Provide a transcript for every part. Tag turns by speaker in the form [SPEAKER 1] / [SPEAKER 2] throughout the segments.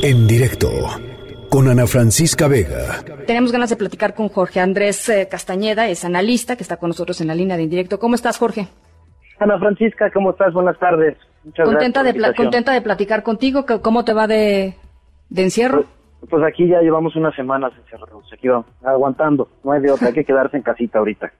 [SPEAKER 1] En directo con Ana Francisca Vega.
[SPEAKER 2] Tenemos ganas de platicar con Jorge Andrés eh, Castañeda, es analista que está con nosotros en la línea de indirecto. ¿Cómo estás, Jorge?
[SPEAKER 3] Ana Francisca, ¿cómo estás? Buenas tardes.
[SPEAKER 2] Muchas contenta gracias de contenta de platicar contigo. ¿Cómo te va de, encierro?
[SPEAKER 3] Pues, pues, aquí ya llevamos unas semanas encerrados, aquí vamos, aguantando. No hay de otra, hay que quedarse en casita ahorita.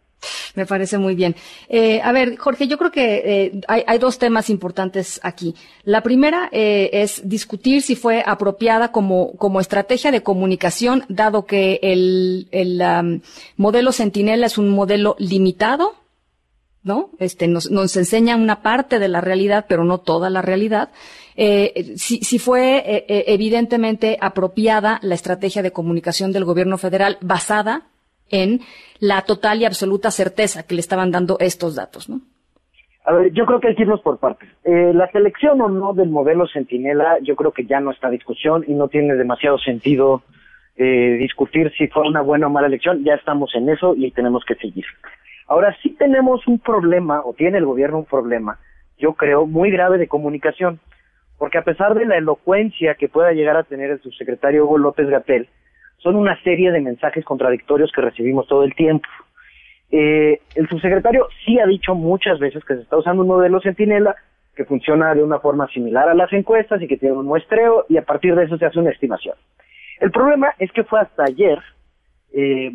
[SPEAKER 2] Me parece muy bien. Eh, a ver, Jorge, yo creo que eh, hay, dos temas importantes aquí. La primera eh, es discutir si fue apropiada como, como estrategia de comunicación, dado que el, el modelo Centinela es un modelo limitado, ¿no? Este, nos, nos enseña una parte de la realidad, pero no toda la realidad. Eh, si, si, fue eh, evidentemente apropiada la estrategia de comunicación del gobierno federal basada en la total y absoluta certeza que le estaban dando estos datos, ¿no?
[SPEAKER 3] A ver, yo creo que hay que irnos por partes. Eh, la selección o no del modelo Centinela, yo creo que ya no está discusión y no tiene demasiado sentido eh, discutir si fue una buena o mala elección. Ya estamos en eso y tenemos que seguir. Ahora sí tenemos un problema, o tiene el gobierno un problema, yo creo, muy grave de comunicación, porque a pesar de la elocuencia que pueda llegar a tener el subsecretario Hugo López Gatel, son una serie de mensajes contradictorios que recibimos todo el tiempo. Eh, el subsecretario sí ha dicho muchas veces que se está usando un modelo Centinela que funciona de una forma similar a las encuestas y que tiene un muestreo y a partir de eso se hace una estimación. El problema es que fue hasta ayer, eh,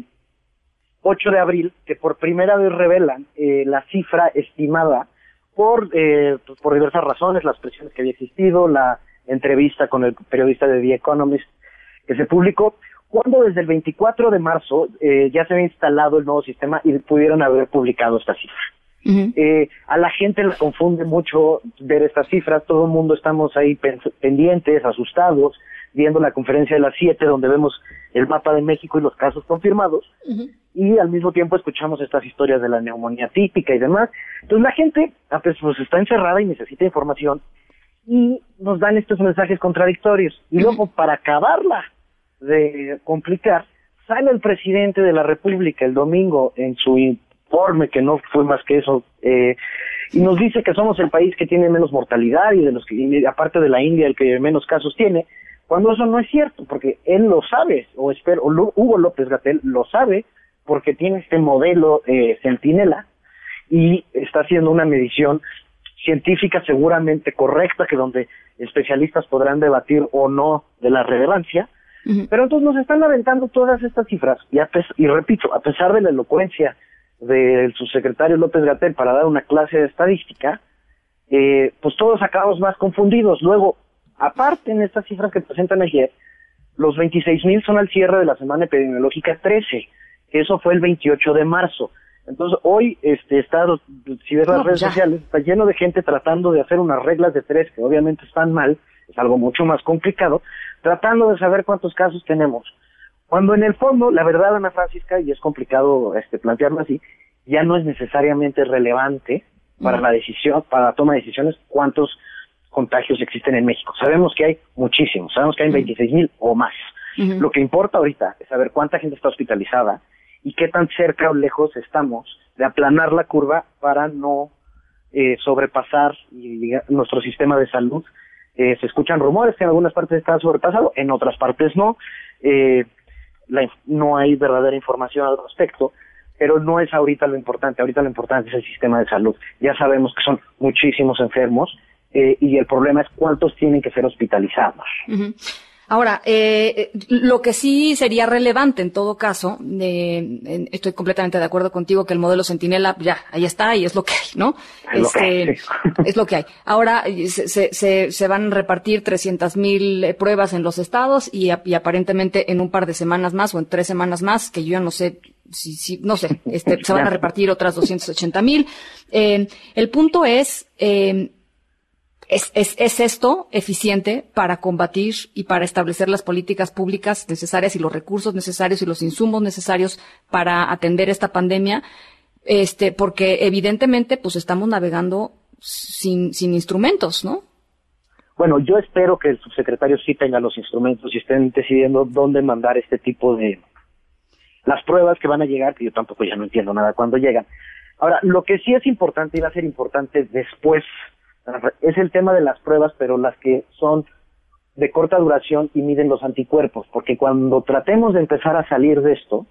[SPEAKER 3] 8 de abril, que por primera vez revelan eh, la cifra estimada por, eh, pues, por diversas razones, las presiones que había existido, la entrevista con el periodista de The Economist que se publicó, cuando desde el 24 de marzo eh, ya se había instalado el nuevo sistema y pudieron haber publicado esta cifra. eh, a la gente le confunde mucho ver estas cifras, todo el mundo estamos ahí pendientes, asustados, viendo la conferencia de las 7 donde vemos el mapa de México y los casos confirmados, y al mismo tiempo escuchamos estas historias de la neumonía típica y demás. Entonces la gente ah, pues, pues está encerrada y necesita información y nos dan estos mensajes contradictorios. Y luego, para acabarla de complicar, sale el presidente de la República el domingo en su informe, que no fue más que eso, eh, y nos dice que somos el país que tiene menos mortalidad y de los que, aparte de la India, el que menos casos tiene, cuando eso no es cierto, porque él lo sabe, o espero, o Hugo López Gatel lo sabe, porque tiene este modelo eh, Centinela y está haciendo una medición científica seguramente correcta, que donde especialistas podrán debatir o no de la relevancia, pero entonces nos están aventando todas estas cifras, y, y repito, a pesar de la elocuencia del subsecretario López Gatel para dar una clase de estadística, eh, pues todos acabamos más confundidos. Luego, aparte en estas cifras que presentan ayer, los 26 mil son al cierre de la semana epidemiológica 13, que eso fue el 28 de marzo. Entonces hoy este está, si ves las redes sociales, está lleno de gente tratando de hacer unas reglas de tres que obviamente están mal, es algo mucho más complicado, tratando de saber cuántos casos tenemos. Cuando en el fondo, la verdad, Ana Francisca, y es complicado este, plantearlo así, ya no es necesariamente relevante para la decisión, para la toma de decisiones, cuántos contagios existen en México. Sabemos que hay muchísimos, sabemos que hay 26 mil o más. Lo que importa ahorita es saber cuánta gente está hospitalizada y qué tan cerca o lejos estamos de aplanar la curva para no eh, sobrepasar nuestro sistema de salud eh, se escuchan rumores que en algunas partes está sobrepasado, en otras partes no. Eh, no hay verdadera información al respecto, pero no es ahorita lo importante. Ahorita lo importante es el sistema de salud. Ya sabemos que son muchísimos enfermos eh, y el problema es cuántos tienen que ser hospitalizados.
[SPEAKER 2] Ahora, eh, lo que sí sería relevante en todo caso, eh, estoy completamente de acuerdo contigo que el modelo Centinela ya ahí está y es lo que hay, ¿no?
[SPEAKER 3] Es, lo, que hay,
[SPEAKER 2] este, es lo que hay. Ahora se, se, se van a repartir 300 mil eh, pruebas en los estados y, y, aparentemente en un par de semanas más o en tres semanas más, que yo ya no sé si, si no sé, este, se van a repartir otras 280 mil. Eh, el punto es, eh, ¿Es, es, esto eficiente para combatir y para establecer las políticas públicas necesarias y los recursos necesarios y los insumos necesarios para atender esta pandemia? Este, porque evidentemente, pues estamos navegando sin, sin instrumentos, ¿no?
[SPEAKER 3] Bueno, yo espero que el subsecretario sí tenga los instrumentos y estén decidiendo dónde mandar este tipo de las pruebas que van a llegar, que yo tampoco ya no entiendo nada cuando llegan. Ahora, lo que sí es importante y va a ser importante después es el tema de las pruebas, pero las que son de corta duración y miden los anticuerpos, porque cuando tratemos de empezar a salir de esto,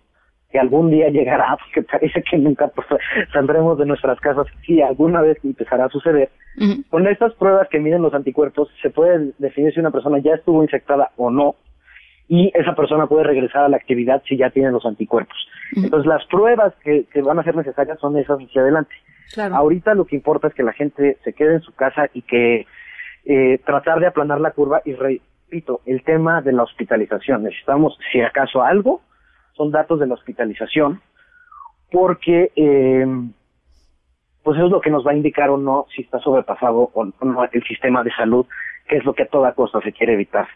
[SPEAKER 3] que algún día llegará, porque parece que nunca pues, saldremos de nuestras casas, si alguna vez empezará a suceder, con estas pruebas que miden los anticuerpos se puede definir si una persona ya estuvo infectada o no, y esa persona puede regresar a la actividad si ya tiene los anticuerpos. Entonces las pruebas que, que, van a ser necesarias son esas hacia adelante. Ahorita lo que importa es que la gente se quede en su casa y que eh, tratar de aplanar la curva y repito, el tema de la hospitalización. Necesitamos, si acaso algo, son datos de la hospitalización, porque eh, pues es lo que nos va a indicar o no si está sobrepasado o no el sistema de salud, que es lo que a toda costa se quiere evitar.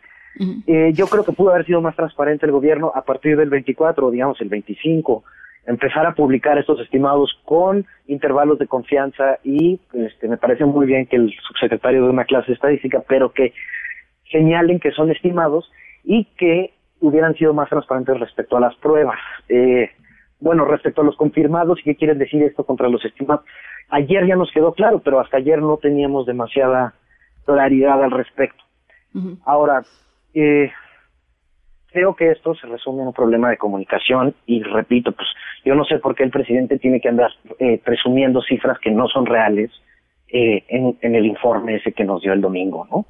[SPEAKER 3] Eh, yo creo que pudo haber sido más transparente el gobierno a partir del 24, digamos el 25, empezar a publicar estos estimados con intervalos de confianza y este, me parece muy bien que el subsecretario de una clase de estadística, pero que señalen que son estimados y que hubieran sido más transparentes respecto a las pruebas. Eh, bueno, respecto a los confirmados, ¿y qué quieren decir esto contra los estimados? Ayer ya nos quedó claro, pero hasta ayer no teníamos demasiada claridad al respecto. Ahora, eh, creo que esto se resume en un problema de comunicación y repito, pues yo no sé por qué el presidente tiene que andar eh, presumiendo cifras que no son reales eh, en, en, el informe ese que nos dio el domingo, ¿no?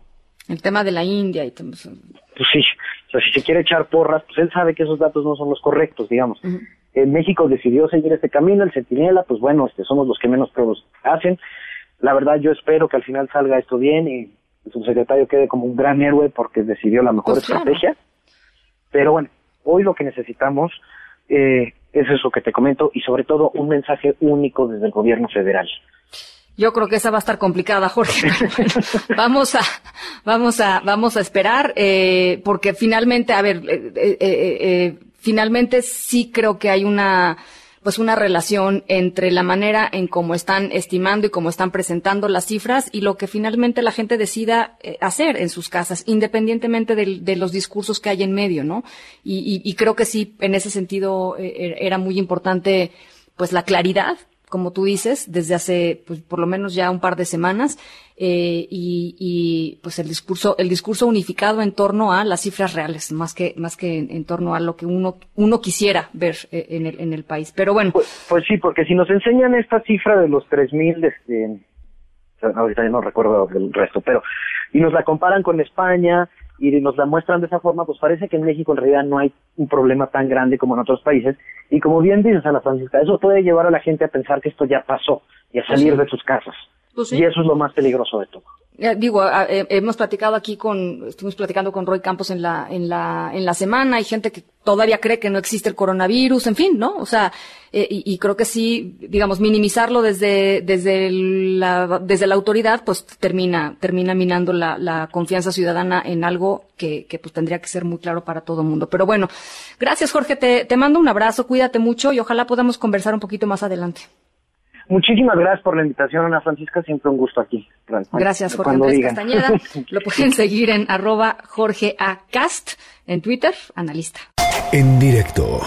[SPEAKER 2] El tema de la India y
[SPEAKER 3] todo eso. Pues sí, o sea, si se quiere echar porras, pues él sabe que esos datos no son los correctos, digamos. México decidió seguir este camino, el Centinela, pues bueno, este, somos los que menos pruebas hacen. La verdad, yo espero que al final salga esto bien y el subsecretario quede como un gran héroe porque decidió la mejor pues estrategia. Pero bueno, hoy lo que necesitamos eh, es eso que te comento y sobre todo un mensaje único desde el gobierno federal.
[SPEAKER 2] Yo creo que esa va a estar complicada, Jorge. vamos a, vamos a, vamos a esperar, eh, porque finalmente, a ver, eh, eh, eh, finalmente sí creo que hay una, pues una relación entre la manera en cómo están estimando y cómo están presentando las cifras y lo que finalmente la gente decida eh, hacer en sus casas, independientemente de, los discursos que hay en medio, ¿no? Y, y, creo que sí, en ese sentido eh, era muy importante, pues la claridad como tú dices, desde hace, pues, por lo menos ya un par de semanas, eh, y, y, pues el discurso, el discurso unificado en torno a las cifras reales, más que, más que en, torno a lo que uno, uno quisiera ver eh, en el, en el país. Pero bueno.
[SPEAKER 3] Pues, pues sí, porque si nos enseñan esta cifra de los tres mil, este, ahorita no recuerdo el resto, pero, y nos la comparan con España, y nos la muestran de esa forma, pues parece que en México en realidad no hay un problema tan grande como en otros países. Y como bien dices, Ana Francisca, eso puede llevar a la gente a pensar que esto ya pasó y a salir pues sí. de sus casas. Pues sí. Y eso es lo más peligroso de todo.
[SPEAKER 2] Eh, digo, eh, hemos platicado aquí con, estuvimos platicando con Roy Campos en la, en la, en la semana, hay gente que todavía cree que no existe el coronavirus, en fin, ¿no? O sea, eh, y, y, creo que sí, digamos, minimizarlo desde, desde la, desde la autoridad, pues termina, termina minando la, la confianza ciudadana en algo que, que pues tendría que ser muy claro para todo el mundo. Pero bueno, gracias Jorge, te, te mando un abrazo, cuídate mucho y ojalá podamos conversar un poquito más adelante.
[SPEAKER 3] Muchísimas gracias por la invitación, Ana Francisca. Siempre un gusto aquí.
[SPEAKER 2] Gracias, Jorge Andrés digan. Castañeda. Lo pueden seguir en arroba Jorge A. Cast en Twitter, analista.
[SPEAKER 1] En directo.